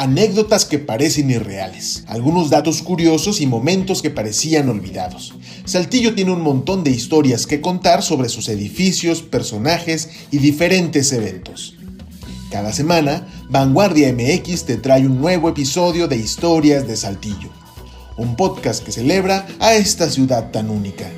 anécdotas que parecen irreales, algunos datos curiosos y momentos que parecían olvidados. Saltillo tiene un montón de historias que contar sobre sus edificios, personajes y diferentes eventos. Cada semana, Vanguardia MX te trae un nuevo episodio de Historias de Saltillo, un podcast que celebra a esta ciudad tan única.